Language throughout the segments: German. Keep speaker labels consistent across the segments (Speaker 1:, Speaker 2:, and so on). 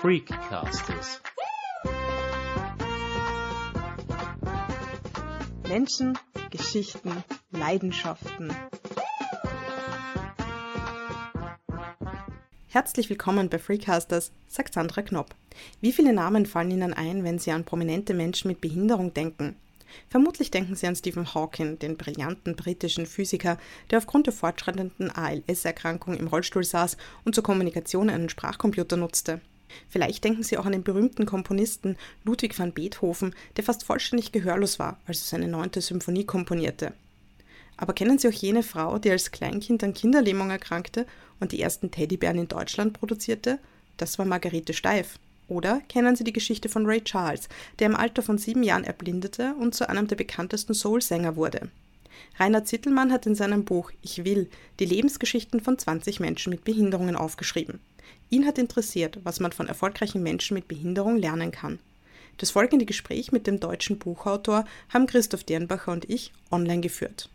Speaker 1: Freakcasters.
Speaker 2: Menschen, Geschichten, Leidenschaften. Herzlich willkommen bei Freakcasters, sagt Sandra Knopp. Wie viele Namen fallen Ihnen ein, wenn Sie an prominente Menschen mit Behinderung denken? Vermutlich denken Sie an Stephen Hawking, den brillanten britischen Physiker, der aufgrund der fortschreitenden ALS-Erkrankung im Rollstuhl saß und zur Kommunikation einen Sprachcomputer nutzte. Vielleicht denken Sie auch an den berühmten Komponisten Ludwig van Beethoven, der fast vollständig gehörlos war, als er seine neunte Symphonie komponierte. Aber kennen Sie auch jene Frau, die als Kleinkind an Kinderlähmung erkrankte und die ersten Teddybären in Deutschland produzierte? Das war Margarete Steif. Oder kennen Sie die Geschichte von Ray Charles, der im Alter von sieben Jahren erblindete und zu einem der bekanntesten Soul-Sänger wurde? Rainer Zittelmann hat in seinem Buch Ich will die Lebensgeschichten von 20 Menschen mit Behinderungen aufgeschrieben. Ihn hat interessiert, was man von erfolgreichen Menschen mit Behinderung lernen kann. Das folgende Gespräch mit dem deutschen Buchautor haben Christoph Dernbacher und ich online geführt.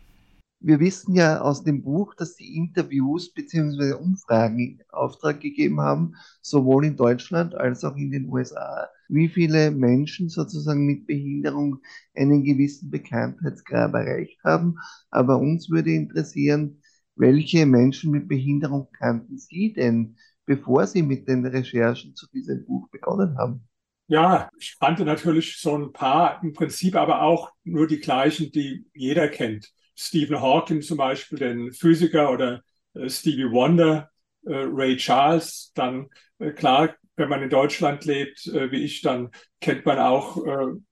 Speaker 3: Wir wissen ja aus dem Buch, dass die Interviews bzw. Umfragen in Auftrag gegeben haben, sowohl in Deutschland als auch in den USA, wie viele Menschen sozusagen mit Behinderung einen gewissen Bekanntheitsgrad erreicht haben. Aber uns würde interessieren, welche Menschen mit Behinderung kannten Sie denn, bevor Sie mit den Recherchen zu diesem Buch begonnen haben?
Speaker 4: Ja, ich kannte natürlich so ein paar, im Prinzip aber auch nur die gleichen, die jeder kennt. Stephen Hawking zum Beispiel, den Physiker oder äh, Stevie Wonder, äh, Ray Charles, dann äh, klar, wenn man in Deutschland lebt, wie ich, dann kennt man auch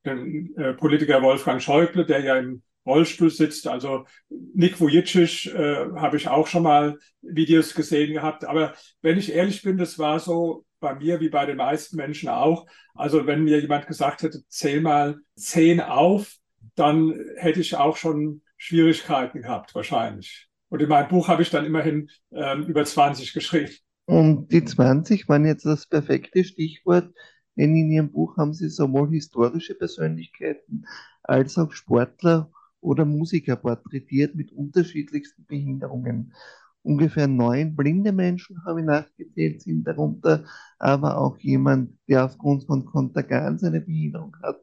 Speaker 4: den Politiker Wolfgang Schäuble, der ja im Rollstuhl sitzt. Also Nick Vujicic äh, habe ich auch schon mal Videos gesehen gehabt. Aber wenn ich ehrlich bin, das war so bei mir wie bei den meisten Menschen auch. Also wenn mir jemand gesagt hätte, zähl mal zehn auf, dann hätte ich auch schon Schwierigkeiten gehabt, wahrscheinlich. Und in meinem Buch habe ich dann immerhin ähm, über 20 geschrieben.
Speaker 3: Und die 20 waren jetzt das perfekte Stichwort, denn in Ihrem Buch haben Sie sowohl historische Persönlichkeiten als auch Sportler oder Musiker porträtiert mit unterschiedlichsten Behinderungen. Ungefähr neun blinde Menschen, habe ich nachgezählt, sind darunter, aber auch jemand, der aufgrund von Kontergan eine Behinderung hat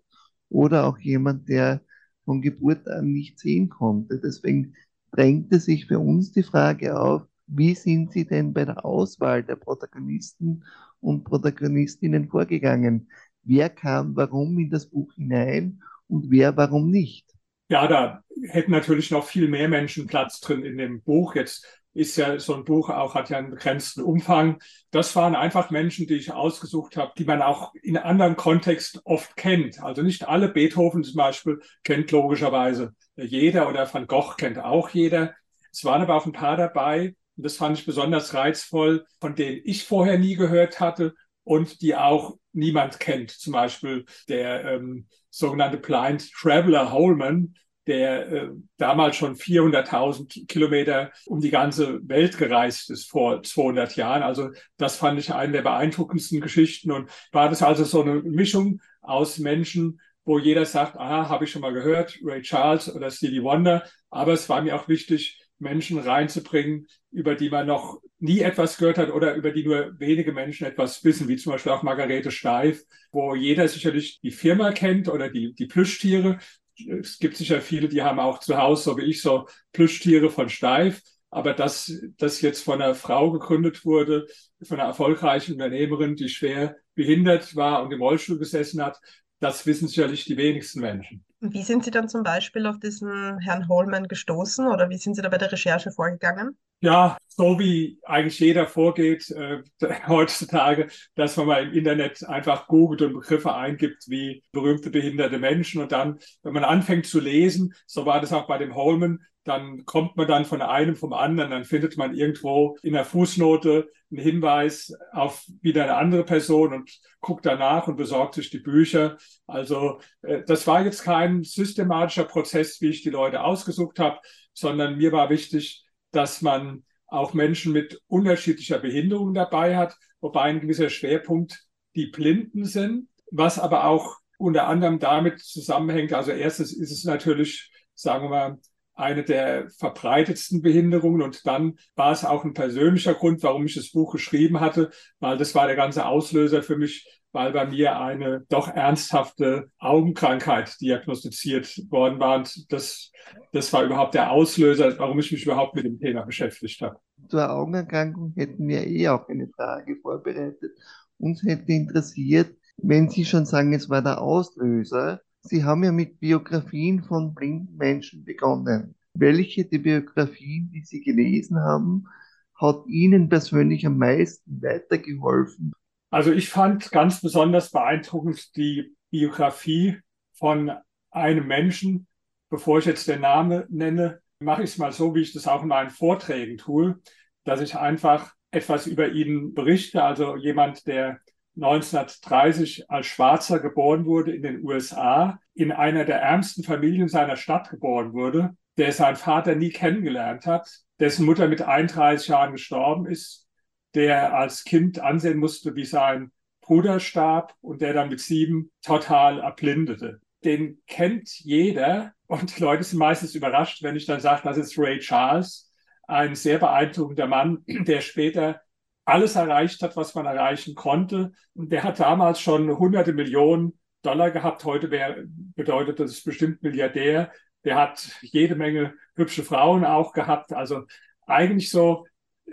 Speaker 3: oder auch jemand, der von Geburt an nicht sehen konnte. Deswegen drängte sich für uns die Frage auf, wie sind Sie denn bei der Auswahl der Protagonisten und Protagonistinnen vorgegangen? Wer kam warum in das Buch hinein und wer warum nicht?
Speaker 4: Ja, da hätten natürlich noch viel mehr Menschen Platz drin in dem Buch. Jetzt ist ja so ein Buch auch, hat ja einen begrenzten Umfang. Das waren einfach Menschen, die ich ausgesucht habe, die man auch in anderen Kontext oft kennt. Also nicht alle Beethoven zum Beispiel kennt logischerweise jeder oder Van Gogh kennt auch jeder. Es waren aber auch ein paar dabei, und das fand ich besonders reizvoll, von denen ich vorher nie gehört hatte und die auch niemand kennt. Zum Beispiel der ähm, sogenannte Blind Traveler Holman, der äh, damals schon 400.000 Kilometer um die ganze Welt gereist ist vor 200 Jahren. Also das fand ich eine der beeindruckendsten Geschichten und war das also so eine Mischung aus Menschen, wo jeder sagt, aha, habe ich schon mal gehört, Ray Charles oder Stevie Wonder. Aber es war mir auch wichtig, Menschen reinzubringen, über die man noch nie etwas gehört hat oder über die nur wenige Menschen etwas wissen, wie zum Beispiel auch Margarete Steif, wo jeder sicherlich die Firma kennt oder die, die Plüschtiere, es gibt sicher viele, die haben auch zu Hause, so wie ich, so Plüschtiere von Steif. Aber dass das jetzt von einer Frau gegründet wurde, von einer erfolgreichen Unternehmerin, die schwer behindert war und im Rollstuhl gesessen hat, das wissen sicherlich die wenigsten Menschen.
Speaker 2: Wie sind Sie dann zum Beispiel auf diesen Herrn Holman gestoßen oder wie sind Sie da bei der Recherche vorgegangen?
Speaker 4: Ja, so wie eigentlich jeder vorgeht äh, heutzutage, dass man mal im Internet einfach googelt und Begriffe eingibt wie berühmte behinderte Menschen und dann, wenn man anfängt zu lesen, so war das auch bei dem Holman, dann kommt man dann von einem vom anderen, dann findet man irgendwo in der Fußnote einen Hinweis auf wieder eine andere Person und guckt danach und besorgt sich die Bücher. Also äh, das war jetzt kein systematischer Prozess, wie ich die Leute ausgesucht habe, sondern mir war wichtig, dass man auch Menschen mit unterschiedlicher Behinderung dabei hat, wobei ein gewisser Schwerpunkt die Blinden sind, was aber auch unter anderem damit zusammenhängt. Also erstens ist es natürlich, sagen wir mal, eine der verbreitetsten Behinderungen. Und dann war es auch ein persönlicher Grund, warum ich das Buch geschrieben hatte, weil das war der ganze Auslöser für mich, weil bei mir eine doch ernsthafte Augenkrankheit diagnostiziert worden war. Und das, das war überhaupt der Auslöser, warum ich mich überhaupt mit dem Thema beschäftigt habe.
Speaker 3: Zur Augenerkrankung hätten wir eh auch eine Frage vorbereitet. Uns hätte interessiert, wenn Sie schon sagen, es war der Auslöser, Sie haben ja mit Biografien von blinden Menschen begonnen. Welche der Biografien, die Sie gelesen haben, hat Ihnen persönlich am meisten weitergeholfen?
Speaker 4: Also ich fand ganz besonders beeindruckend die Biografie von einem Menschen. Bevor ich jetzt den Namen nenne, mache ich es mal so, wie ich das auch in meinen Vorträgen tue, dass ich einfach etwas über ihn berichte. Also jemand, der 1930 als Schwarzer geboren wurde in den USA, in einer der ärmsten Familien seiner Stadt geboren wurde, der seinen Vater nie kennengelernt hat, dessen Mutter mit 31 Jahren gestorben ist, der als Kind ansehen musste, wie sein Bruder starb und der dann mit sieben total erblindete. Den kennt jeder und die Leute sind meistens überrascht, wenn ich dann sage, das ist Ray Charles, ein sehr beeindruckender Mann, der später alles erreicht hat, was man erreichen konnte. Und der hat damals schon hunderte Millionen Dollar gehabt. Heute wäre, bedeutet das bestimmt Milliardär. Der hat jede Menge hübsche Frauen auch gehabt. Also eigentlich so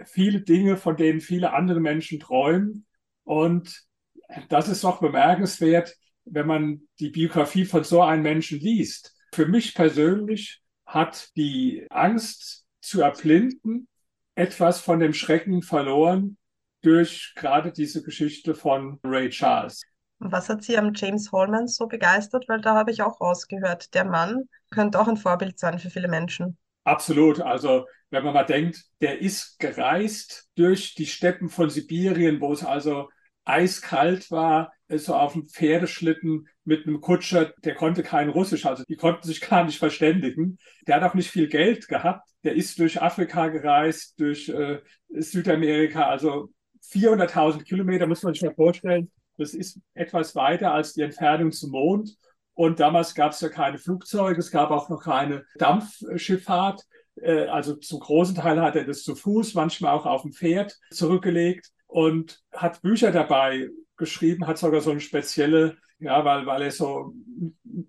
Speaker 4: viele Dinge, von denen viele andere Menschen träumen. Und das ist doch bemerkenswert, wenn man die Biografie von so einem Menschen liest. Für mich persönlich hat die Angst zu erblinden etwas von dem Schrecken verloren, durch gerade diese Geschichte von Ray Charles.
Speaker 2: Was hat Sie am James Holman so begeistert? Weil da habe ich auch rausgehört, der Mann könnte auch ein Vorbild sein für viele Menschen.
Speaker 4: Absolut. Also wenn man mal denkt, der ist gereist durch die Steppen von Sibirien, wo es also eiskalt war, so auf dem Pferdeschlitten mit einem Kutscher, der konnte kein Russisch, also die konnten sich gar nicht verständigen. Der hat auch nicht viel Geld gehabt. Der ist durch Afrika gereist, durch äh, Südamerika, also 400.000 Kilometer, muss man sich mal vorstellen. Das ist etwas weiter als die Entfernung zum Mond. Und damals gab es ja keine Flugzeuge, es gab auch noch keine Dampfschifffahrt. Äh, also zum großen Teil hat er das zu Fuß, manchmal auch auf dem Pferd zurückgelegt und hat Bücher dabei geschrieben, hat sogar so eine spezielle, ja, weil, weil er so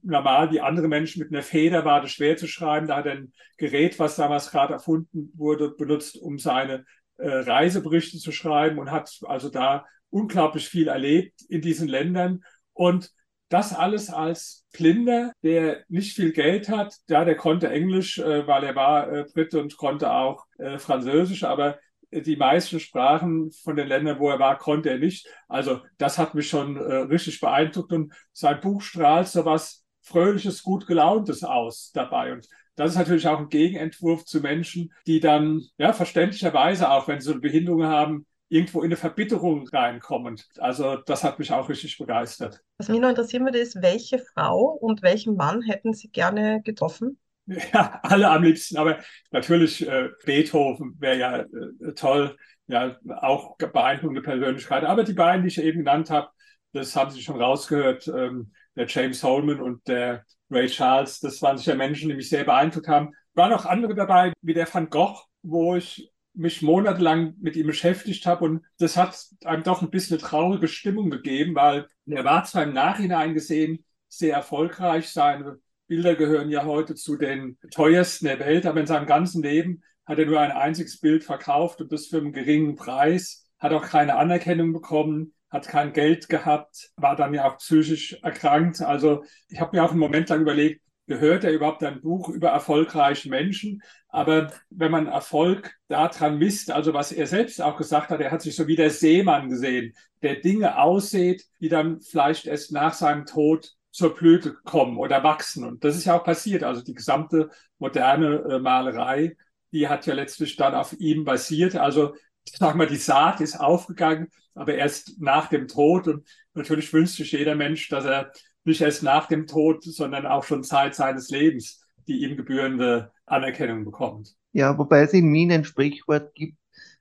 Speaker 4: normal wie andere Menschen mit einer Feder war, das schwer zu schreiben. Da hat er ein Gerät, was damals gerade erfunden wurde, benutzt, um seine Reiseberichte zu schreiben und hat also da unglaublich viel erlebt in diesen Ländern. Und das alles als Blinder, der nicht viel Geld hat. Ja, der konnte Englisch, äh, weil er war äh, Brite und konnte auch äh, Französisch, aber die meisten Sprachen von den Ländern, wo er war, konnte er nicht. Also das hat mich schon äh, richtig beeindruckt und sein Buch strahlt so was Fröhliches, gut gelauntes aus dabei. Und das ist natürlich auch ein Gegenentwurf zu Menschen, die dann ja verständlicherweise auch, wenn sie eine Behinderung haben, irgendwo in eine Verbitterung reinkommen. Also das hat mich auch richtig begeistert.
Speaker 2: Was mich noch interessieren würde, ist, welche Frau und welchen Mann hätten Sie gerne getroffen?
Speaker 4: Ja, alle am liebsten, aber natürlich äh, Beethoven wäre ja äh, toll, ja, auch beeindruckende Persönlichkeit. Aber die beiden, die ich eben genannt habe, das haben Sie schon rausgehört, ähm, der James Holman und der Ray Charles, das waren sicher Menschen, die mich sehr beeindruckt haben. Waren auch andere dabei, wie der Van Gogh, wo ich mich monatelang mit ihm beschäftigt habe und das hat einem doch ein bisschen eine traurige Stimmung gegeben, weil er war zwar im Nachhinein gesehen sehr erfolgreich, seine Bilder gehören ja heute zu den teuersten der Welt, aber in seinem ganzen Leben hat er nur ein einziges Bild verkauft und das für einen geringen Preis, hat auch keine Anerkennung bekommen, hat kein Geld gehabt, war dann ja auch psychisch erkrankt. Also ich habe mir auch einen Moment lang überlegt, gehört er überhaupt ein Buch über erfolgreiche Menschen? Aber wenn man Erfolg daran misst, also was er selbst auch gesagt hat, er hat sich so wie der Seemann gesehen, der Dinge aussieht, die dann vielleicht erst nach seinem Tod zur Blüte kommen oder wachsen. Und das ist ja auch passiert. Also die gesamte moderne äh, Malerei, die hat ja letztlich dann auf ihm basiert. Also sag mal, die Saat ist aufgegangen, aber erst nach dem Tod. Und natürlich wünscht sich jeder Mensch, dass er nicht erst nach dem Tod, sondern auch schon Zeit seines Lebens die ihm gebührende Anerkennung bekommt.
Speaker 3: Ja, wobei es in Wien ein Sprichwort gibt,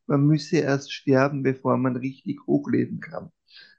Speaker 3: man müsse erst sterben, bevor man richtig hochleben kann.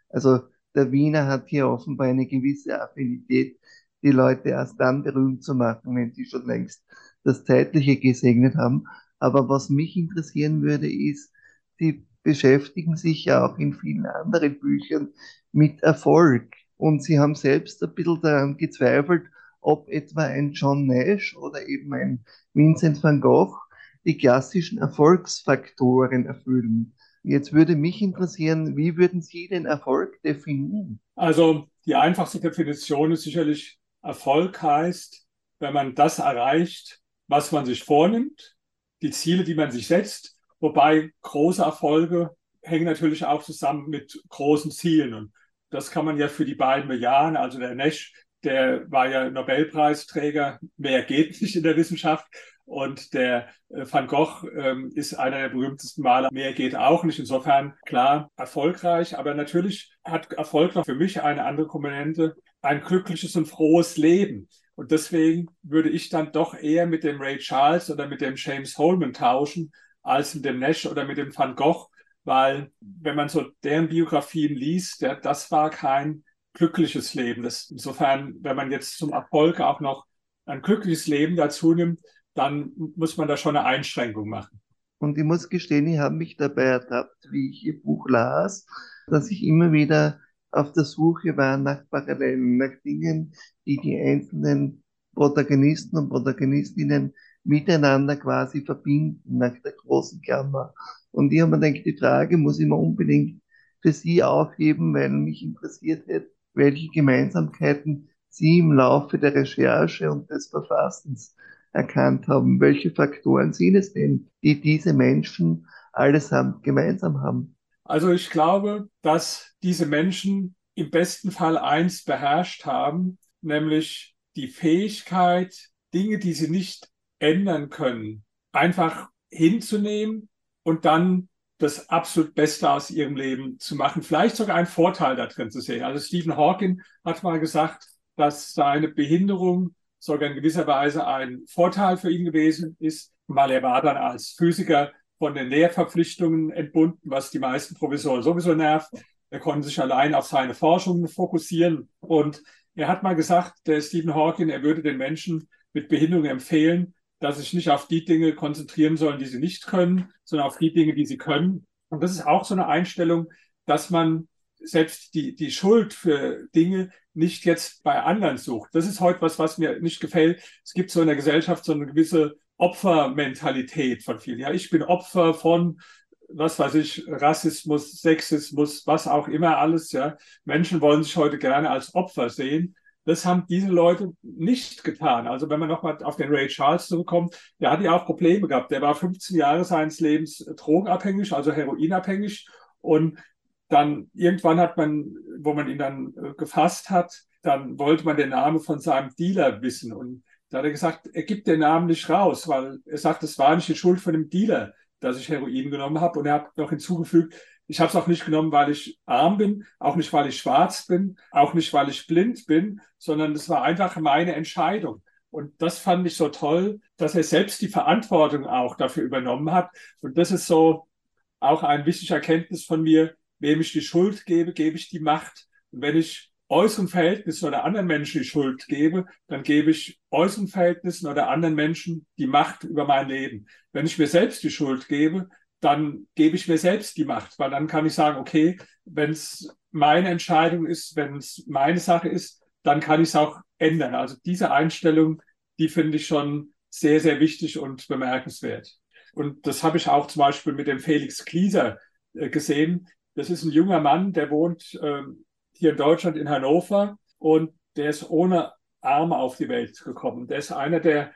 Speaker 3: Also der Wiener hat hier offenbar eine gewisse Affinität, die Leute erst dann berühmt zu machen, wenn sie schon längst das Zeitliche gesegnet haben. Aber was mich interessieren würde, ist, Sie beschäftigen sich ja auch in vielen anderen Büchern mit Erfolg. Und Sie haben selbst ein bisschen daran gezweifelt, ob etwa ein John Nash oder eben ein Vincent van Gogh die klassischen Erfolgsfaktoren erfüllen. Jetzt würde mich interessieren, wie würden Sie den Erfolg definieren?
Speaker 4: Also die einfachste Definition ist sicherlich, Erfolg heißt, wenn man das erreicht, was man sich vornimmt, die Ziele, die man sich setzt, wobei große Erfolge hängen natürlich auch zusammen mit großen Zielen. Und das kann man ja für die beiden bejahen. Also der Nash, der war ja Nobelpreisträger, mehr geht nicht in der Wissenschaft. Und der äh, Van Gogh ähm, ist einer der berühmtesten Maler. Mehr geht auch nicht. Insofern klar erfolgreich. Aber natürlich hat Erfolg noch für mich eine andere Komponente. Ein glückliches und frohes Leben. Und deswegen würde ich dann doch eher mit dem Ray Charles oder mit dem James Holman tauschen, als mit dem Nash oder mit dem Van Gogh. Weil wenn man so deren Biografien liest, der, das war kein glückliches Leben. Das, insofern, wenn man jetzt zum Erfolg auch noch ein glückliches Leben dazu nimmt, dann muss man da schon eine Einschränkung machen.
Speaker 3: Und ich muss gestehen, ich habe mich dabei ertappt, wie ich Ihr Buch las, dass ich immer wieder auf der Suche war nach Parallelen, nach Dingen, die die einzelnen Protagonisten und Protagonistinnen miteinander quasi verbinden, nach der großen Klammer. Und ich habe mir gedacht, die Frage muss ich mir unbedingt für Sie aufheben, weil mich interessiert hat, welche Gemeinsamkeiten Sie im Laufe der Recherche und des Verfassens erkannt haben. Welche Faktoren sind es denn, die diese Menschen allesamt gemeinsam haben?
Speaker 4: Also ich glaube, dass diese Menschen im besten Fall eins beherrscht haben, nämlich die Fähigkeit, Dinge, die sie nicht ändern können, einfach hinzunehmen und dann das absolut Beste aus ihrem Leben zu machen, vielleicht sogar einen Vorteil da drin zu sehen. Also Stephen Hawking hat mal gesagt, dass seine Behinderung sogar in gewisser Weise ein Vorteil für ihn gewesen ist, weil er war dann als Physiker von den Lehrverpflichtungen entbunden, was die meisten Professoren sowieso nervt. Er konnte sich allein auf seine Forschungen fokussieren. Und er hat mal gesagt, der Stephen Hawking, er würde den Menschen mit Behinderung empfehlen, dass sich nicht auf die Dinge konzentrieren sollen, die sie nicht können, sondern auf die Dinge, die sie können. Und das ist auch so eine Einstellung, dass man selbst die, die Schuld für Dinge nicht jetzt bei anderen sucht. Das ist heute was, was mir nicht gefällt. Es gibt so in der Gesellschaft so eine gewisse Opfermentalität von vielen. Ja, ich bin Opfer von, was weiß ich, Rassismus, Sexismus, was auch immer alles. Ja, Menschen wollen sich heute gerne als Opfer sehen. Das haben diese Leute nicht getan. Also wenn man nochmal auf den Ray Charles zurückkommt, der hat ja auch Probleme gehabt. Der war 15 Jahre seines Lebens drogenabhängig, also heroinabhängig. Und dann irgendwann hat man, wo man ihn dann äh, gefasst hat, dann wollte man den Namen von seinem Dealer wissen. Und da hat er gesagt, er gibt den Namen nicht raus, weil er sagt, es war nicht die Schuld von dem Dealer, dass ich Heroin genommen habe. Und er hat noch hinzugefügt, ich habe es auch nicht genommen, weil ich arm bin, auch nicht, weil ich schwarz bin, auch nicht, weil ich blind bin, sondern es war einfach meine Entscheidung. Und das fand ich so toll, dass er selbst die Verantwortung auch dafür übernommen hat. Und das ist so auch eine wichtige Erkenntnis von mir. Wem ich die Schuld gebe, gebe ich die Macht. Und wenn ich äußeren Verhältnissen oder anderen Menschen die Schuld gebe, dann gebe ich äußeren Verhältnissen oder anderen Menschen die Macht über mein Leben. Wenn ich mir selbst die Schuld gebe, dann gebe ich mir selbst die Macht, weil dann kann ich sagen, okay, wenn es meine Entscheidung ist, wenn es meine Sache ist, dann kann ich es auch ändern. Also diese Einstellung, die finde ich schon sehr, sehr wichtig und bemerkenswert. Und das habe ich auch zum Beispiel mit dem Felix Klieser äh, gesehen. Das ist ein junger Mann, der wohnt ähm, hier in Deutschland in Hannover und der ist ohne Arme auf die Welt gekommen. Der ist einer der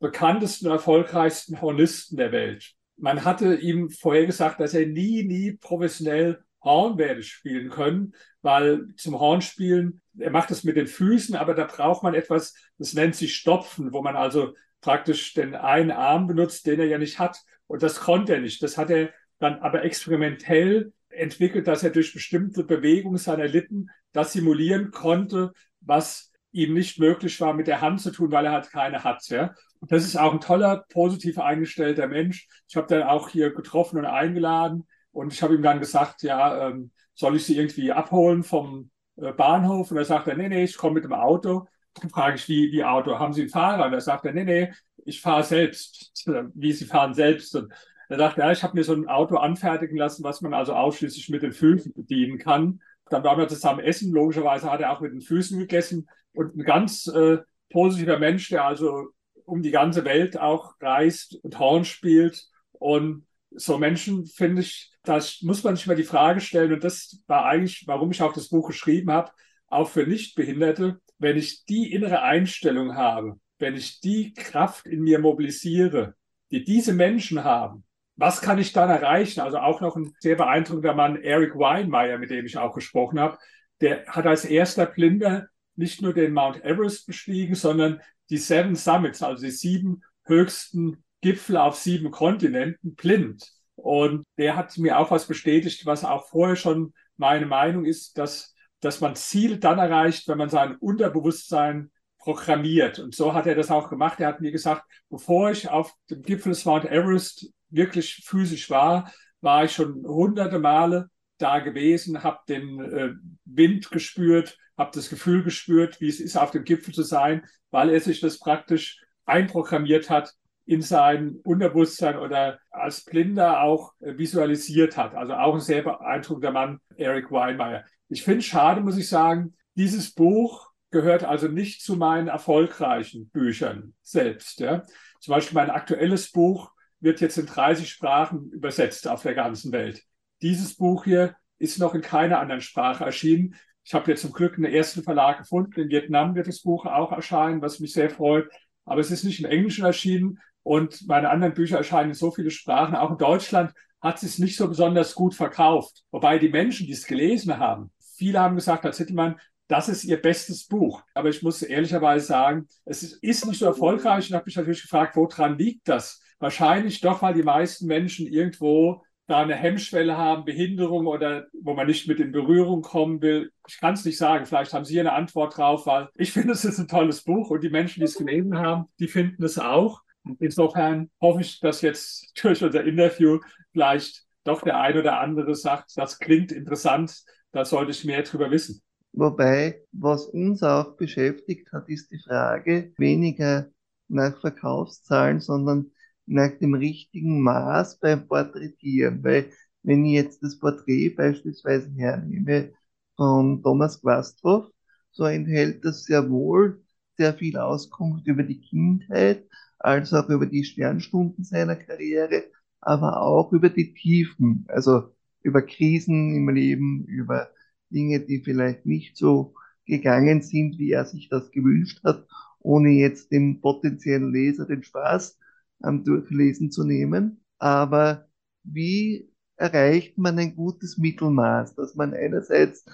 Speaker 4: bekanntesten, erfolgreichsten Hornisten der Welt. Man hatte ihm vorher gesagt, dass er nie, nie professionell Horn werde spielen können, weil zum Hornspielen, er macht es mit den Füßen, aber da braucht man etwas, das nennt sich Stopfen, wo man also praktisch den einen Arm benutzt, den er ja nicht hat. Und das konnte er nicht. Das hat er dann aber experimentell entwickelt, dass er durch bestimmte Bewegungen seiner Lippen das simulieren konnte, was ihm nicht möglich war, mit der Hand zu tun, weil er halt keine hat. Ja? Das ist auch ein toller, positiv eingestellter Mensch. Ich habe dann auch hier getroffen und eingeladen und ich habe ihm dann gesagt, ja, ähm, soll ich sie irgendwie abholen vom äh, Bahnhof? Und er sagte, nee, nee, ich komme mit dem Auto. frage ich, wie, wie Auto, haben Sie einen Fahrer? Und er sagt er, nee, nee, ich fahre selbst. Wie Sie fahren selbst. Und er sagt, ja, ich habe mir so ein Auto anfertigen lassen, was man also ausschließlich mit den Füßen bedienen kann. Dann waren wir zusammen essen. Logischerweise hat er auch mit den Füßen gegessen. Und ein ganz äh, positiver Mensch, der also um die ganze Welt auch reist und Horn spielt. Und so Menschen, finde ich, das muss man sich mal die Frage stellen. Und das war eigentlich, warum ich auch das Buch geschrieben habe, auch für Nichtbehinderte. Wenn ich die innere Einstellung habe, wenn ich die Kraft in mir mobilisiere, die diese Menschen haben, was kann ich dann erreichen? Also auch noch ein sehr beeindruckender Mann, Eric Weinmeier, mit dem ich auch gesprochen habe, der hat als erster Blinder nicht nur den Mount Everest bestiegen, sondern die Seven Summits, also die sieben höchsten Gipfel auf sieben Kontinenten, blind. Und der hat mir auch was bestätigt, was auch vorher schon meine Meinung ist, dass, dass man Ziel dann erreicht, wenn man sein Unterbewusstsein programmiert. Und so hat er das auch gemacht. Er hat mir gesagt, bevor ich auf dem Gipfel des Mount Everest wirklich physisch war, war ich schon hunderte Male da gewesen, habe den äh, Wind gespürt, habe das Gefühl gespürt, wie es ist, auf dem Gipfel zu sein, weil er sich das praktisch einprogrammiert hat in sein Unterbewusstsein oder als Blinder auch äh, visualisiert hat. Also auch ein sehr beeindruckender Mann, Eric Weinmeier. Ich finde es schade, muss ich sagen, dieses Buch gehört also nicht zu meinen erfolgreichen Büchern selbst. Ja. Zum Beispiel mein aktuelles Buch wird jetzt in 30 Sprachen übersetzt auf der ganzen Welt. Dieses Buch hier ist noch in keiner anderen Sprache erschienen. Ich habe jetzt zum Glück einen ersten Verlag gefunden. In Vietnam wird das Buch auch erscheinen, was mich sehr freut. Aber es ist nicht im Englischen erschienen und meine anderen Bücher erscheinen in so viele Sprachen. Auch in Deutschland hat es nicht so besonders gut verkauft. Wobei die Menschen, die es gelesen haben, viele haben gesagt, Herr Zittelmann, das ist ihr bestes Buch. Aber ich muss ehrlicherweise sagen, es ist nicht so erfolgreich und habe mich natürlich gefragt, woran liegt das? Wahrscheinlich doch, weil die meisten Menschen irgendwo da eine Hemmschwelle haben, Behinderung oder wo man nicht mit in Berührung kommen will. Ich kann es nicht sagen. Vielleicht haben Sie eine Antwort drauf, weil ich finde, es ist ein tolles Buch und die Menschen, die es gelesen haben, die finden es auch. Insofern hoffe ich, dass jetzt durch unser Interview vielleicht doch der ein oder andere sagt, das klingt interessant, da sollte ich mehr drüber wissen.
Speaker 3: Wobei, was uns auch beschäftigt hat, ist die Frage weniger nach Verkaufszahlen, sondern nach dem richtigen Maß beim Porträtieren. Weil wenn ich jetzt das Porträt beispielsweise hernehme von Thomas Quasthoff, so enthält das sehr wohl sehr viel Auskunft über die Kindheit, als auch über die Sternstunden seiner Karriere, aber auch über die Tiefen, also über Krisen im Leben, über Dinge, die vielleicht nicht so gegangen sind, wie er sich das gewünscht hat, ohne jetzt dem potenziellen Leser den Spaß am Durchlesen zu nehmen. Aber wie erreicht man ein gutes Mittelmaß, dass man einerseits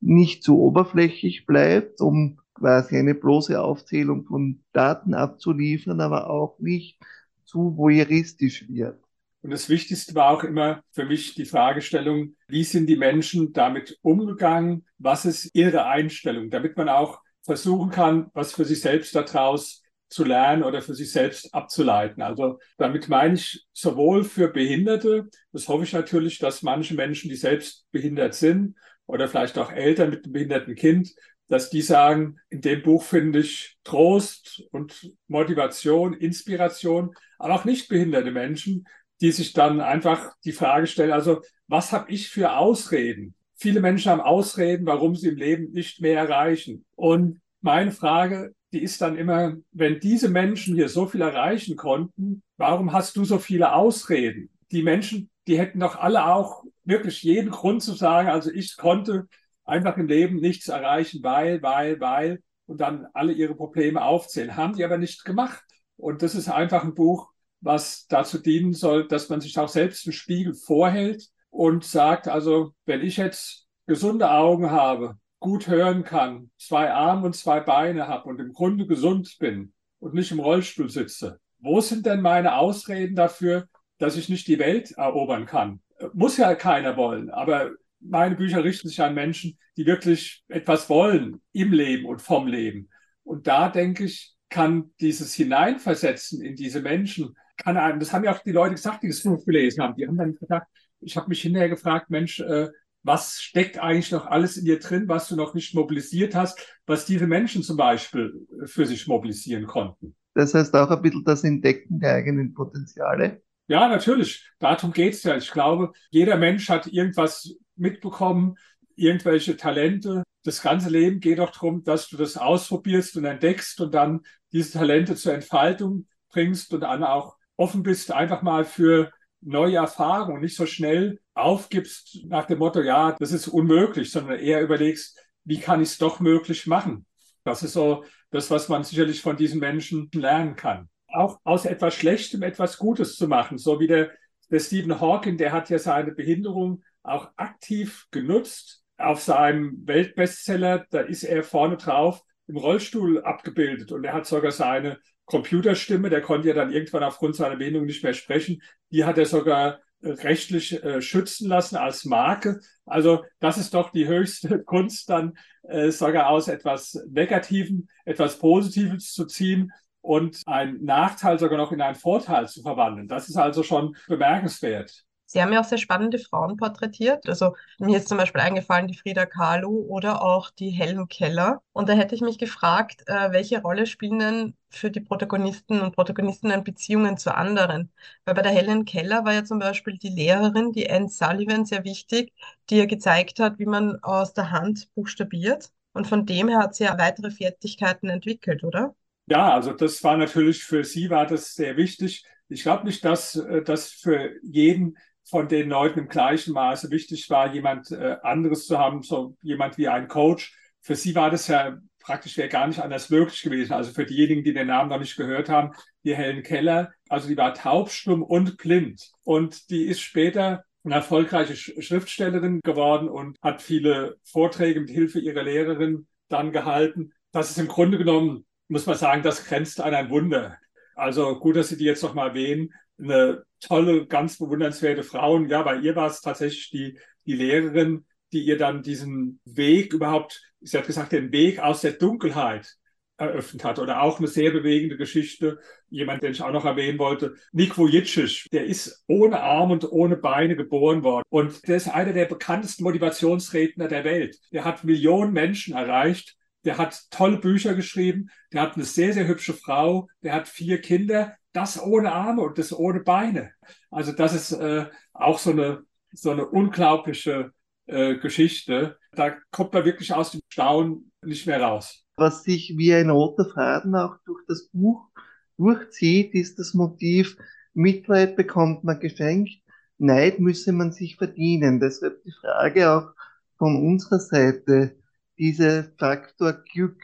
Speaker 3: nicht zu oberflächlich bleibt, um quasi eine bloße Aufzählung von Daten abzuliefern, aber auch nicht zu voyeuristisch wird.
Speaker 4: Und das Wichtigste war auch immer für mich die Fragestellung, wie sind die Menschen damit umgegangen? Was ist ihre Einstellung? Damit man auch versuchen kann, was für sich selbst daraus zu lernen oder für sich selbst abzuleiten. Also damit meine ich sowohl für Behinderte, das hoffe ich natürlich, dass manche Menschen, die selbst behindert sind oder vielleicht auch Eltern mit einem behinderten Kind, dass die sagen, in dem Buch finde ich Trost und Motivation, Inspiration, aber auch nicht behinderte Menschen, die sich dann einfach die Frage stellen, also was habe ich für Ausreden? Viele Menschen haben Ausreden, warum sie im Leben nicht mehr erreichen. Und meine Frage die ist dann immer, wenn diese Menschen hier so viel erreichen konnten, warum hast du so viele Ausreden? Die Menschen, die hätten doch alle auch wirklich jeden Grund zu sagen, also ich konnte einfach im Leben nichts erreichen, weil, weil, weil und dann alle ihre Probleme aufzählen. Haben die aber nicht gemacht. Und das ist einfach ein Buch, was dazu dienen soll, dass man sich auch selbst einen Spiegel vorhält und sagt, also wenn ich jetzt gesunde Augen habe, gut hören kann, zwei Arme und zwei Beine habe und im Grunde gesund bin und nicht im Rollstuhl sitze, wo sind denn meine Ausreden dafür, dass ich nicht die Welt erobern kann? Muss ja keiner wollen, aber meine Bücher richten sich an Menschen, die wirklich etwas wollen im Leben und vom Leben. Und da denke ich, kann dieses Hineinversetzen in diese Menschen, kann einem, das haben ja auch die Leute gesagt, die das Buch gelesen haben, die haben dann gesagt, ich habe mich hinterher gefragt, Mensch, äh, was steckt eigentlich noch alles in dir drin, was du noch nicht mobilisiert hast, was diese Menschen zum Beispiel für sich mobilisieren konnten.
Speaker 3: Das heißt auch ein bisschen das Entdecken der eigenen Potenziale.
Speaker 4: Ja, natürlich. Darum geht's ja. Ich glaube, jeder Mensch hat irgendwas mitbekommen, irgendwelche Talente. Das ganze Leben geht doch darum, dass du das ausprobierst und entdeckst und dann diese Talente zur Entfaltung bringst und dann auch offen bist, einfach mal für neue Erfahrungen, nicht so schnell aufgibst nach dem Motto, ja, das ist unmöglich, sondern eher überlegst, wie kann ich es doch möglich machen? Das ist so das, was man sicherlich von diesen Menschen lernen kann. Auch aus etwas Schlechtem etwas Gutes zu machen, so wie der, der Stephen Hawking, der hat ja seine Behinderung auch aktiv genutzt. Auf seinem Weltbestseller, da ist er vorne drauf im Rollstuhl abgebildet und er hat sogar seine Computerstimme, der konnte ja dann irgendwann aufgrund seiner Behinderung nicht mehr sprechen, die hat er sogar äh, rechtlich äh, schützen lassen als Marke. Also das ist doch die höchste Kunst, dann äh, sogar aus etwas Negativen etwas Positives zu ziehen und einen Nachteil sogar noch in einen Vorteil zu verwandeln. Das ist also schon bemerkenswert.
Speaker 1: Sie haben ja auch sehr spannende Frauen porträtiert. Also mir ist zum Beispiel eingefallen die Frida Kahlo oder auch die Helen Keller. Und da hätte ich mich gefragt, äh, welche Rolle spielen denn für die Protagonisten und Protagonistinnen Beziehungen zu anderen? Weil bei der Helen Keller war ja zum Beispiel die Lehrerin, die Anne Sullivan, sehr wichtig, die ihr gezeigt hat, wie man aus der Hand buchstabiert. Und von dem her hat sie ja weitere Fertigkeiten entwickelt, oder?
Speaker 4: Ja, also das war natürlich für sie war das sehr wichtig. Ich glaube nicht, dass äh, das für jeden von den Leuten im gleichen Maße wichtig war, jemand äh, anderes zu haben, so jemand wie ein Coach. Für sie war das ja praktisch gar nicht anders möglich gewesen. Also für diejenigen, die den Namen noch nicht gehört haben, die Helen Keller, also die war taubstumm und blind. Und die ist später eine erfolgreiche Schriftstellerin geworden und hat viele Vorträge mit Hilfe ihrer Lehrerin dann gehalten. Das ist im Grunde genommen, muss man sagen, das grenzt an ein Wunder. Also gut, dass Sie die jetzt noch mal erwähnen eine tolle, ganz bewundernswerte Frau. Und ja, bei ihr war es tatsächlich die, die Lehrerin, die ihr dann diesen Weg überhaupt, sie hat gesagt, den Weg aus der Dunkelheit eröffnet hat. Oder auch eine sehr bewegende Geschichte, jemand, den ich auch noch erwähnen wollte, Nick Vujicic, der ist ohne Arm und ohne Beine geboren worden. Und der ist einer der bekanntesten Motivationsredner der Welt. Der hat Millionen Menschen erreicht. Der hat tolle Bücher geschrieben. Der hat eine sehr, sehr hübsche Frau. Der hat vier Kinder das ohne Arme und das ohne Beine. Also das ist äh, auch so eine, so eine unglaubliche äh, Geschichte. Da kommt man wirklich aus dem Staunen nicht mehr raus.
Speaker 3: Was sich wie ein roter Faden auch durch das Buch durchzieht, ist das Motiv, Mitleid bekommt man geschenkt, Neid müsse man sich verdienen. Deshalb die Frage auch von unserer Seite, dieser Faktor Glück.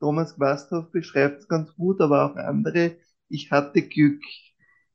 Speaker 3: Thomas Quasthoff beschreibt es ganz gut, aber auch andere ich hatte Glück.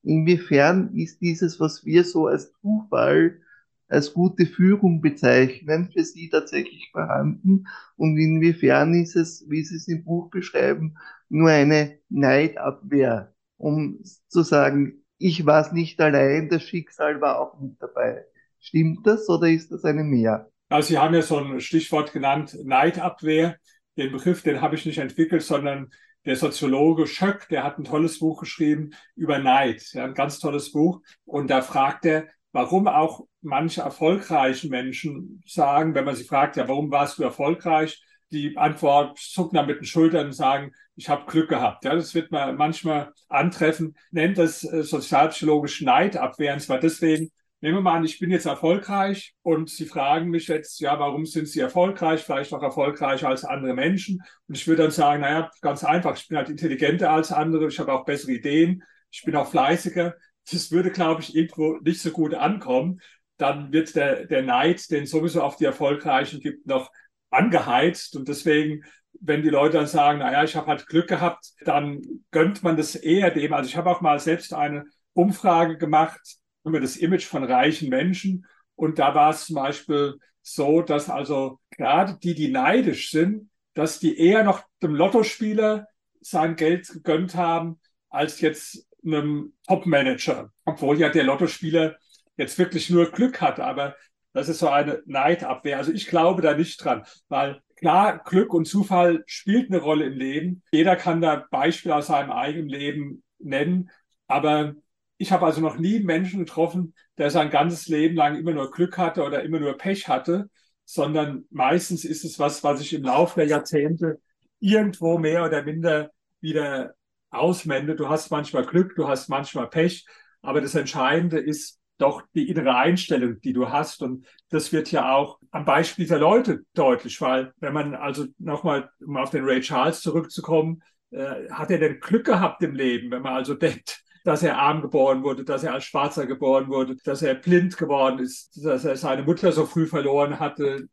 Speaker 3: Inwiefern ist dieses, was wir so als Zufall, als gute Führung bezeichnen, für Sie tatsächlich vorhanden? Und inwiefern ist es, wie Sie es im Buch beschreiben, nur eine Neidabwehr, um zu sagen, ich war es nicht allein, das Schicksal war auch mit dabei. Stimmt das oder ist das eine Mehr?
Speaker 4: Also Sie haben ja so ein Stichwort genannt, Neidabwehr. Den Begriff, den habe ich nicht entwickelt, sondern der Soziologe Schöck, der hat ein tolles Buch geschrieben über Neid, ja, ein ganz tolles Buch. Und da fragt er, warum auch manche erfolgreichen Menschen sagen, wenn man sie fragt, ja, warum warst du erfolgreich? Die Antwort zucken dann mit den Schultern und sagen, ich habe Glück gehabt. Ja, das wird man manchmal antreffen, nennt das äh, sozialpsychologisch Neidabwehr. Und zwar deswegen, Nehmen wir mal an, ich bin jetzt erfolgreich und Sie fragen mich jetzt, ja, warum sind Sie erfolgreich? Vielleicht auch erfolgreicher als andere Menschen. Und ich würde dann sagen, naja, ganz einfach, ich bin halt intelligenter als andere, ich habe auch bessere Ideen, ich bin auch fleißiger. Das würde, glaube ich, irgendwo nicht so gut ankommen. Dann wird der, der Neid, den sowieso auf die Erfolgreichen gibt, noch angeheizt. Und deswegen, wenn die Leute dann sagen, naja, ich habe halt Glück gehabt, dann gönnt man das eher dem. Also ich habe auch mal selbst eine Umfrage gemacht, über das Image von reichen Menschen. Und da war es zum Beispiel so, dass also gerade die, die neidisch sind, dass die eher noch dem Lottospieler sein Geld gegönnt haben, als jetzt einem Topmanager. Obwohl ja der Lottospieler jetzt wirklich nur Glück hat. Aber das ist so eine Neidabwehr. Also ich glaube da nicht dran, weil klar, Glück und Zufall spielt eine Rolle im Leben. Jeder kann da Beispiele aus seinem eigenen Leben nennen. Aber ich habe also noch nie Menschen getroffen, der sein ganzes Leben lang immer nur Glück hatte oder immer nur Pech hatte, sondern meistens ist es was, was sich im Laufe der Jahrzehnte irgendwo mehr oder minder wieder auswendet. Du hast manchmal Glück, du hast manchmal Pech, aber das Entscheidende ist doch die innere Einstellung, die du hast. Und das wird ja auch am Beispiel der Leute deutlich, weil wenn man also nochmal, um auf den Ray Charles zurückzukommen, äh, hat er denn Glück gehabt im Leben, wenn man also denkt, dass er arm geboren wurde, dass er als Schwarzer geboren wurde, dass er blind geworden ist, dass er seine Mutter so früh verloren hatte,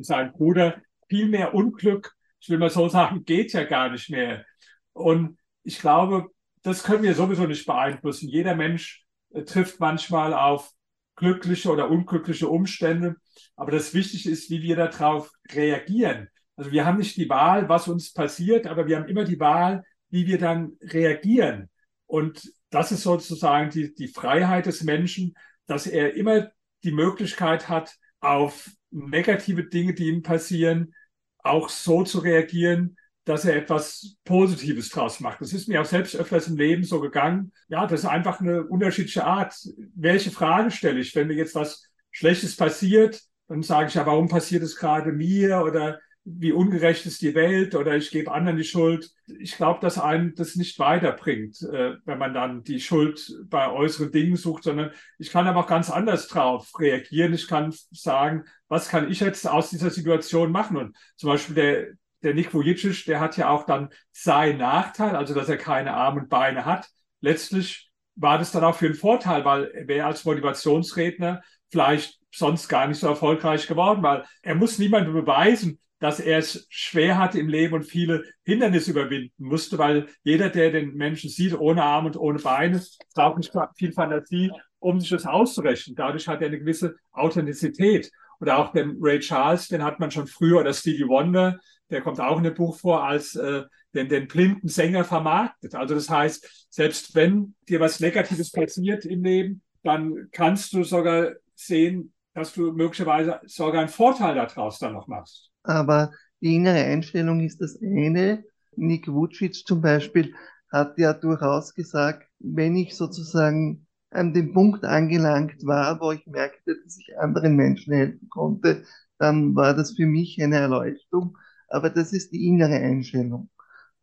Speaker 4: seinen Bruder. Viel mehr Unglück, ich will mal so sagen, geht ja gar nicht mehr. Und ich glaube, das können wir sowieso nicht beeinflussen. Jeder Mensch äh, trifft manchmal auf glückliche oder unglückliche Umstände. Aber das Wichtige ist, wie wir darauf reagieren. Also wir haben nicht die Wahl, was uns passiert, aber wir haben immer die Wahl, wie wir dann reagieren. Und das ist sozusagen die, die Freiheit des Menschen, dass er immer die Möglichkeit hat, auf negative Dinge, die ihm passieren, auch so zu reagieren, dass er etwas Positives draus macht. Das ist mir auch selbst öfters im Leben so gegangen. Ja, das ist einfach eine unterschiedliche Art. Welche Frage stelle ich, wenn mir jetzt was Schlechtes passiert? Dann sage ich ja, warum passiert es gerade mir? Oder wie ungerecht ist die Welt oder ich gebe anderen die Schuld. Ich glaube, dass einem das nicht weiterbringt, äh, wenn man dann die Schuld bei äußeren Dingen sucht, sondern ich kann aber auch ganz anders drauf reagieren. Ich kann sagen, was kann ich jetzt aus dieser Situation machen? Und zum Beispiel der, der Nick Vujicic, der hat ja auch dann seinen Nachteil, also dass er keine Arme und Beine hat. Letztlich war das dann auch für einen Vorteil, weil er als Motivationsredner vielleicht sonst gar nicht so erfolgreich geworden, weil er muss niemandem beweisen, dass er es schwer hatte im Leben und viele Hindernisse überwinden musste, weil jeder, der den Menschen sieht, ohne Arm und ohne Beine, braucht nicht viel Fantasie, um sich das auszurechnen. Dadurch hat er eine gewisse Authentizität. Oder auch den Ray Charles, den hat man schon früher, oder Stevie Wonder, der kommt auch in dem Buch vor, als äh, den, den blinden Sänger vermarktet. Also das heißt, selbst wenn dir was Negatives passiert im Leben, dann kannst du sogar sehen, dass du möglicherweise sogar einen Vorteil daraus dann noch machst
Speaker 3: aber die innere Einstellung ist das eine. Nick Vucic zum Beispiel hat ja durchaus gesagt, wenn ich sozusagen an dem Punkt angelangt war, wo ich merkte, dass ich anderen Menschen helfen konnte, dann war das für mich eine Erleuchtung. Aber das ist die innere Einstellung.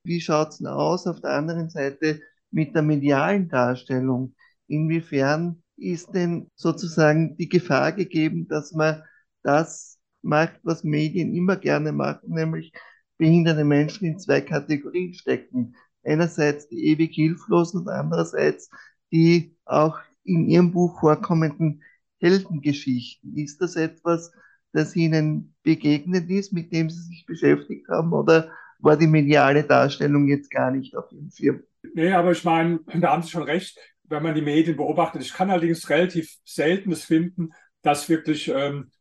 Speaker 3: Wie schaut's denn aus auf der anderen Seite mit der medialen Darstellung? Inwiefern ist denn sozusagen die Gefahr gegeben, dass man das macht, was Medien immer gerne machen, nämlich behinderte Menschen in zwei Kategorien stecken. Einerseits die ewig Hilflosen und andererseits die auch in Ihrem Buch vorkommenden Heldengeschichten. Ist das etwas, das Ihnen begegnet ist, mit dem Sie sich beschäftigt haben, oder war die mediale Darstellung jetzt gar nicht auf Ihrem Schirm?
Speaker 4: Nee, aber ich meine, da haben Sie schon recht, wenn man die Medien beobachtet. Ich kann allerdings relativ seltenes finden, dass wirklich ähm,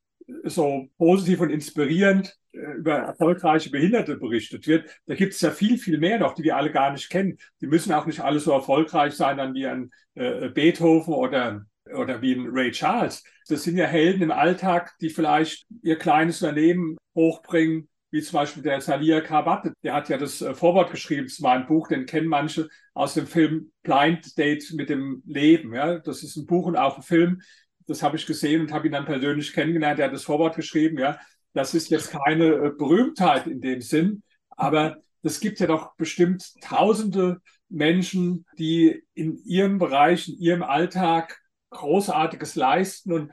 Speaker 4: so positiv und inspirierend äh, über erfolgreiche Behinderte berichtet wird, da gibt es ja viel, viel mehr noch, die wir alle gar nicht kennen. Die müssen auch nicht alle so erfolgreich sein dann wie ein äh, Beethoven oder, oder wie ein Ray Charles. Das sind ja Helden im Alltag, die vielleicht ihr kleines Unternehmen hochbringen, wie zum Beispiel der Salia Karabatte. Der hat ja das äh, Vorwort geschrieben zu meinem Buch, den kennen manche aus dem Film Blind Date mit dem Leben. Ja? Das ist ein Buch und auch ein Film, das habe ich gesehen und habe ihn dann persönlich kennengelernt. Er hat das Vorwort geschrieben, ja. Das ist jetzt keine äh, Berühmtheit in dem Sinn, aber es gibt ja doch bestimmt tausende Menschen, die in ihrem Bereich, in ihrem Alltag Großartiges leisten. Und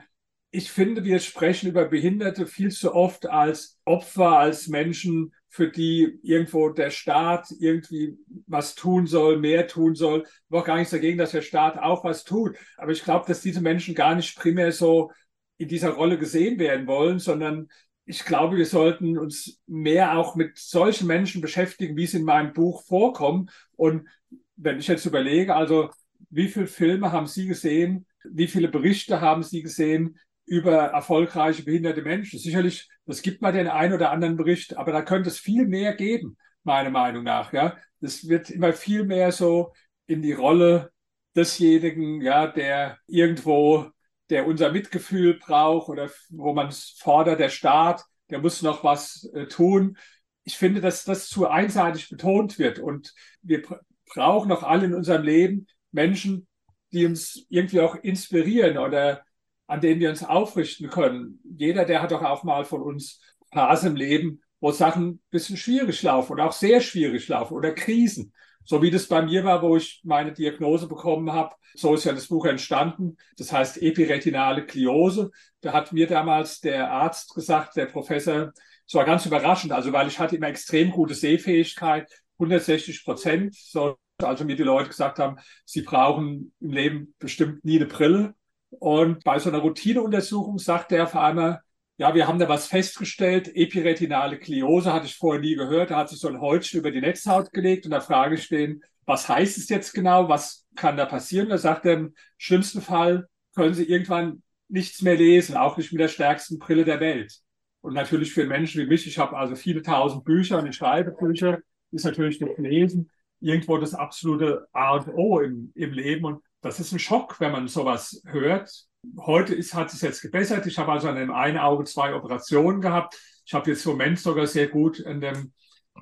Speaker 4: ich finde, wir sprechen über Behinderte viel zu oft als Opfer, als Menschen, für die irgendwo der Staat irgendwie was tun soll, mehr tun soll. Ich habe auch gar nichts dagegen, dass der Staat auch was tut. Aber ich glaube, dass diese Menschen gar nicht primär so in dieser Rolle gesehen werden wollen, sondern ich glaube, wir sollten uns mehr auch mit solchen Menschen beschäftigen, wie es in meinem Buch vorkommt. Und wenn ich jetzt überlege, also wie viele Filme haben Sie gesehen? Wie viele Berichte haben Sie gesehen über erfolgreiche behinderte Menschen? Sicherlich es gibt mal den einen oder anderen Bericht, aber da könnte es viel mehr geben, meiner Meinung nach. Ja, das wird immer viel mehr so in die Rolle desjenigen, ja, der irgendwo, der unser Mitgefühl braucht oder wo man fordert, der Staat, der muss noch was äh, tun. Ich finde, dass das zu einseitig betont wird und wir brauchen noch alle in unserem Leben Menschen, die uns irgendwie auch inspirieren oder an denen wir uns aufrichten können. Jeder, der hat doch auch mal von uns Phasen im Leben, wo Sachen ein bisschen schwierig laufen oder auch sehr schwierig laufen oder Krisen. So wie das bei mir war, wo ich meine Diagnose bekommen habe. So ist ja das Buch entstanden. Das heißt epiretinale Kliose. Da hat mir damals der Arzt gesagt, der Professor, es war ganz überraschend, also weil ich hatte immer extrem gute Sehfähigkeit, 160 Prozent. So, also mir die Leute gesagt haben, sie brauchen im Leben bestimmt nie eine Brille. Und bei so einer Routineuntersuchung sagte er auf einmal, ja, wir haben da was festgestellt, epiretinale Kliose hatte ich vorher nie gehört. Da hat sich so ein Holzchen über die Netzhaut gelegt und da frage ich den, was heißt es jetzt genau? Was kann da passieren? Da sagt er, im schlimmsten Fall können Sie irgendwann nichts mehr lesen, auch nicht mit der stärksten Brille der Welt. Und natürlich für Menschen wie mich, ich habe also viele tausend Bücher und ich schreibe Bücher, ist natürlich das Lesen irgendwo das absolute A und O im, im Leben. Und das ist ein Schock, wenn man sowas hört. Heute ist, hat es jetzt gebessert. Ich habe also an dem einen Auge zwei Operationen gehabt. Ich habe jetzt im Moment sogar sehr gut in dem,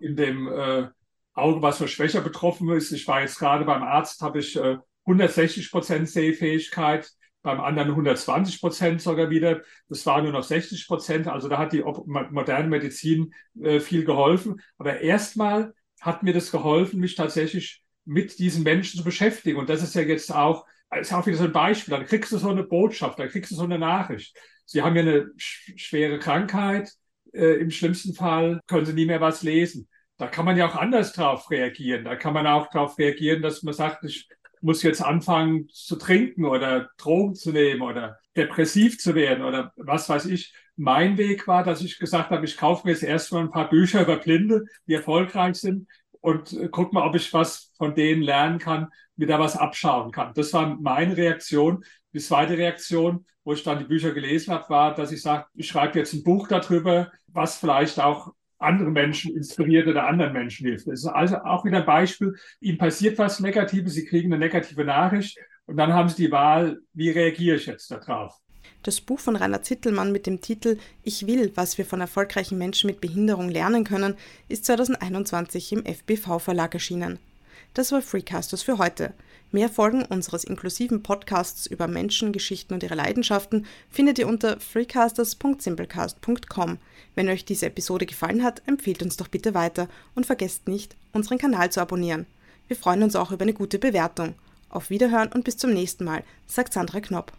Speaker 4: in dem äh, Auge, was für schwächer betroffen ist. Ich war jetzt gerade beim Arzt, habe ich äh, 160 Prozent Sehfähigkeit, beim anderen 120 Prozent sogar wieder. Das war nur noch 60 Prozent. Also da hat die moderne Medizin äh, viel geholfen. Aber erstmal hat mir das geholfen, mich tatsächlich mit diesen Menschen zu beschäftigen. Und das ist ja jetzt auch, ist auch wieder so ein Beispiel. Dann kriegst du so eine Botschaft, dann kriegst du so eine Nachricht. Sie haben ja eine sch schwere Krankheit. Äh, Im schlimmsten Fall können sie nie mehr was lesen. Da kann man ja auch anders drauf reagieren. Da kann man auch darauf reagieren, dass man sagt, ich muss jetzt anfangen zu trinken oder Drogen zu nehmen oder depressiv zu werden oder was weiß ich. Mein Weg war, dass ich gesagt habe, ich kaufe mir jetzt erstmal ein paar Bücher über Blinde, die erfolgreich sind und äh, guck mal, ob ich was von denen lernen kann, mir da was abschauen kann. Das war meine Reaktion. Die zweite Reaktion, wo ich dann die Bücher gelesen habe, war, dass ich sage, ich schreibe jetzt ein Buch darüber, was vielleicht auch andere Menschen inspiriert oder anderen Menschen hilft. Das ist also auch wieder ein Beispiel. Ihnen passiert was Negatives, Sie kriegen eine negative Nachricht und dann haben Sie die Wahl, wie reagiere ich jetzt darauf?
Speaker 2: Das Buch von Rainer Zittelmann mit dem Titel Ich will, was wir von erfolgreichen Menschen mit Behinderung lernen können, ist 2021 im FBV Verlag erschienen. Das war Freecasters für heute. Mehr Folgen unseres inklusiven Podcasts über Menschen, Geschichten und ihre Leidenschaften findet ihr unter freecasters.simplecast.com. Wenn euch diese Episode gefallen hat, empfehlt uns doch bitte weiter und vergesst nicht, unseren Kanal zu abonnieren. Wir freuen uns auch über eine gute Bewertung. Auf Wiederhören und bis zum nächsten Mal, sagt Sandra Knopp.